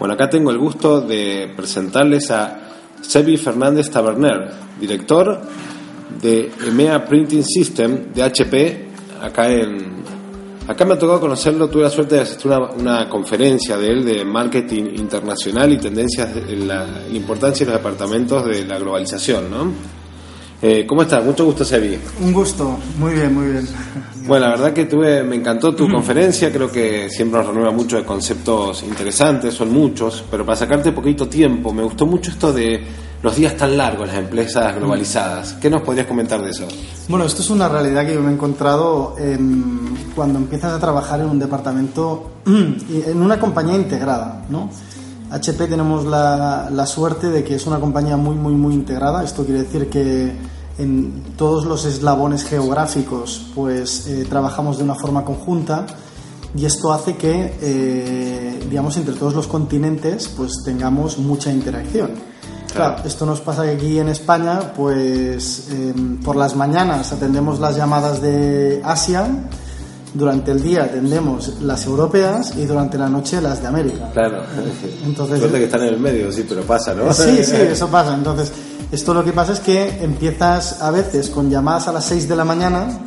Bueno, acá tengo el gusto de presentarles a Sebi Fernández Taberner, director de EMEA Printing System de HP, acá en... Acá me ha tocado conocerlo, tuve la suerte de asistir a una, conferencia de él de marketing internacional y tendencias en la, la importancia de los departamentos de la globalización, ¿no? Eh, ¿Cómo estás? Mucho gusto, Sebi. Un gusto, muy bien, muy bien. Bueno, la verdad que tuve, me encantó tu conferencia, creo que siempre nos renueva mucho de conceptos interesantes, son muchos, pero para sacarte poquito tiempo, me gustó mucho esto de los días tan largos en las empresas globalizadas. ¿Qué nos podrías comentar de eso? Bueno, esto es una realidad que yo me he encontrado en- cuando empiezas a trabajar en un departamento, en una compañía integrada, ¿no? HP tenemos la, la suerte de que es una compañía muy, muy, muy integrada. Esto quiere decir que en todos los eslabones geográficos, pues eh, trabajamos de una forma conjunta y esto hace que, eh, digamos, entre todos los continentes, pues tengamos mucha interacción. Claro, esto nos pasa que aquí en España, pues eh, por las mañanas atendemos las llamadas de Asia, durante el día atendemos las europeas y durante la noche las de América. Claro. Entonces, Suerte que están en el medio, sí, pero pasa, ¿no? Sí, sí, eso pasa. Entonces, esto lo que pasa es que empiezas a veces con llamadas a las 6 de la mañana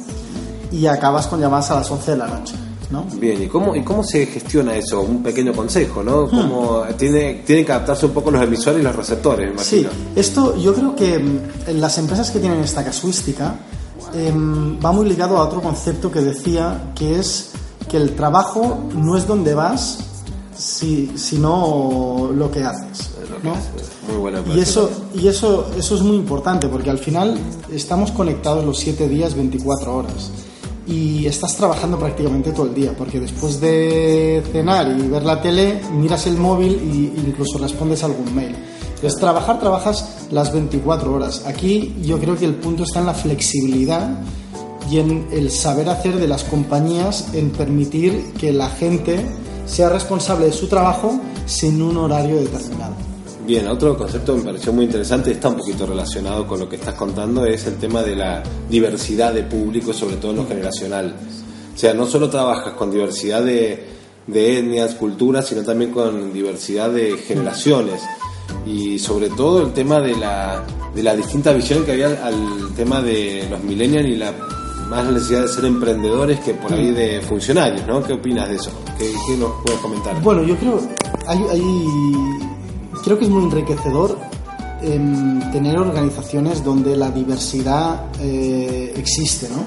y acabas con llamadas a las 11 de la noche, ¿no? Bien, ¿y cómo, ¿y cómo se gestiona eso? Un pequeño consejo, ¿no? ¿Cómo tiene, tienen que adaptarse un poco los emisores y los receptores, me Sí, esto yo creo que mm, en las empresas que tienen esta casuística em, va muy ligado a otro concepto que decía que es que el trabajo no es donde vas, si- sino lo que haces. ¿no? Muy buena Y eso, y eso, eso es muy importante porque al final estamos conectados los 7 días, 24 horas. Y estás trabajando prácticamente todo el día, porque después de cenar y ver la tele, miras el móvil e incluso respondes a algún mail. Entonces, trabajar, trabajas las 24 horas. Aquí yo creo que el punto está en la flexibilidad y en el saber hacer de las compañías en permitir que la gente sea responsable de su trabajo sin un horario determinado. Bien, otro concepto que me pareció muy interesante, está un poquito relacionado con lo que estás contando, es el tema de la diversidad de público, sobre todo en lo generacional. O sea, no solo trabajas con diversidad de, de etnias, culturas, sino también con diversidad de generaciones. Y sobre todo el tema de la, de la distinta visión que había al, tema de los millennials y la más necesidad de ser emprendedores que por ahí de funcionarios, ¿no? ¿Qué opinas de eso? ¿Qué, qué nos puedes comentar? Bueno, yo creo, hay, hay- creo que es muy enriquecedor em, tener organizaciones donde la diversidad eh, existe, ¿no?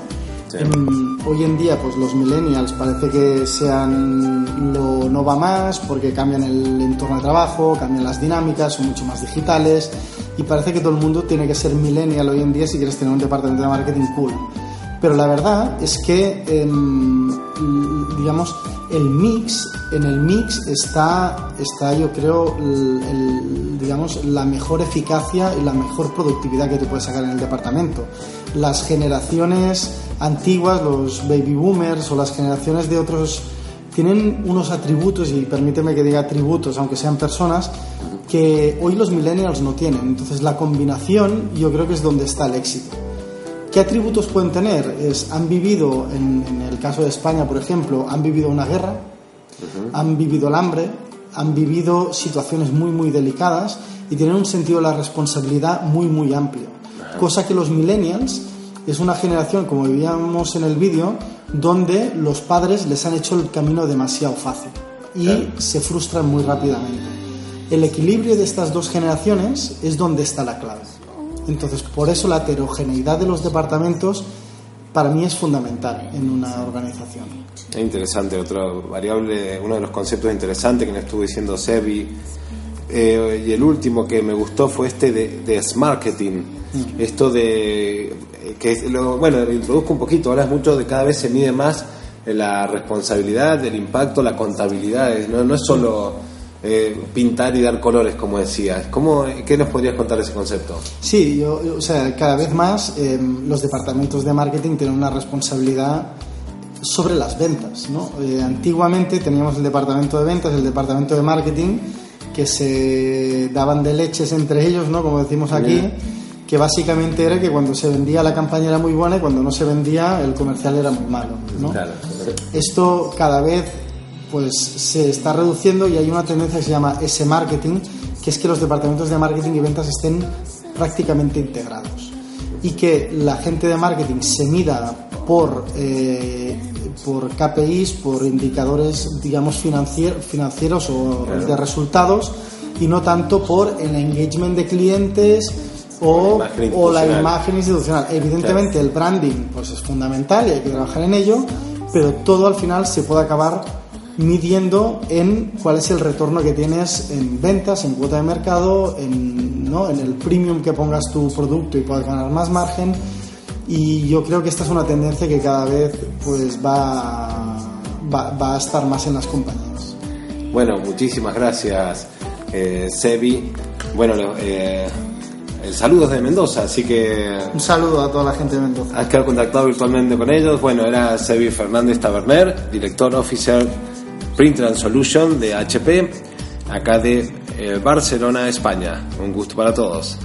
Sí. Em, hoy en día, pues los millennials parece que sean lo no va más porque cambian el entorno de trabajo, cambian las dinámicas, son mucho más digitales y parece que todo el mundo tiene que ser millennial hoy en día si quieres tener un departamento de marketing cool. Pero la verdad es que, em, digamos, el mix, en el mix está, está yo creo, digamos, la mejor eficacia y la mejor productividad que te puedes sacar en el departamento. Las generaciones antiguas, los baby boomers o las generaciones de otros, tienen unos atributos, y permíteme que diga atributos, aunque sean personas, que hoy los millennials no tienen. Entonces la combinación yo creo que es donde está el éxito. ¿Qué atributos pueden tener? Es, han vivido, en, en el caso de España, por ejemplo, han vivido una guerra, han vivido el hambre, han vivido situaciones muy, muy delicadas y tienen un sentido de la responsabilidad muy, muy amplio. Cosa que los millennials es una generación, como veíamos en el vídeo, donde los padres les han hecho el camino demasiado fácil y Claro. se frustran muy rápidamente. El equilibrio de estas dos generaciones es donde está la clave. Entonces, por eso la heterogeneidad de los departamentos para mí es fundamental en una organización. Es interesante, otra variable, uno de los conceptos interesantes que me estuvo diciendo Sebi. Eh, y el último que me gustó fue este de, de marketing. Esto de. eh, que lo- Bueno, lo introduzco un poquito. Ahora es mucho de cada vez se mide más la responsabilidad, el impacto, la contabilidad. No, no es solo eh, pintar y dar colores, como decías. ¿Cómo, ¿Qué nos podrías contar de ese concepto? Sí, yo, o sea, cada vez más eh, los departamentos de marketing tienen una responsabilidad sobre las ventas. ¿no? Eh, antiguamente teníamos el departamento de ventas, el departamento de marketing, que se daban de leches entre ellos, ¿no? como decimos aquí, que básicamente era que cuando se vendía la campaña era muy buena y cuando no se vendía el comercial era muy malo. ¿no? Claro. Esto cada vez pues se está reduciendo y hay una tendencia que se llama S-Marketing, que es que los departamentos de marketing y ventas estén prácticamente integrados. Y que la gente de marketing se mida por, eh, por KPIs, por indicadores, digamos, financieros o de resultados y no tanto por el engagement de clientes o, o la imagen institucional. Evidentemente el branding pues es fundamental y hay que trabajar en ello, pero todo al final se puede acabar midiendo en cuál es el retorno que tienes en ventas, en cuota de mercado, en, ¿no? en el premium que pongas tu producto y puedas ganar más margen. Y yo creo que esta es una tendencia que cada vez pues va, va, a estar más en las compañías. Bueno, muchísimas gracias, eh, Sebi. Bueno, eh, el saludo de Mendoza, así que... Un saludo a toda la gente de Mendoza. Has quedado contactado virtualmente con ellos. Bueno, era Sebi Fernández Taberner, director oficial Print and Solution de HP, acá de eh, Barcelona, España. Un gusto para todos.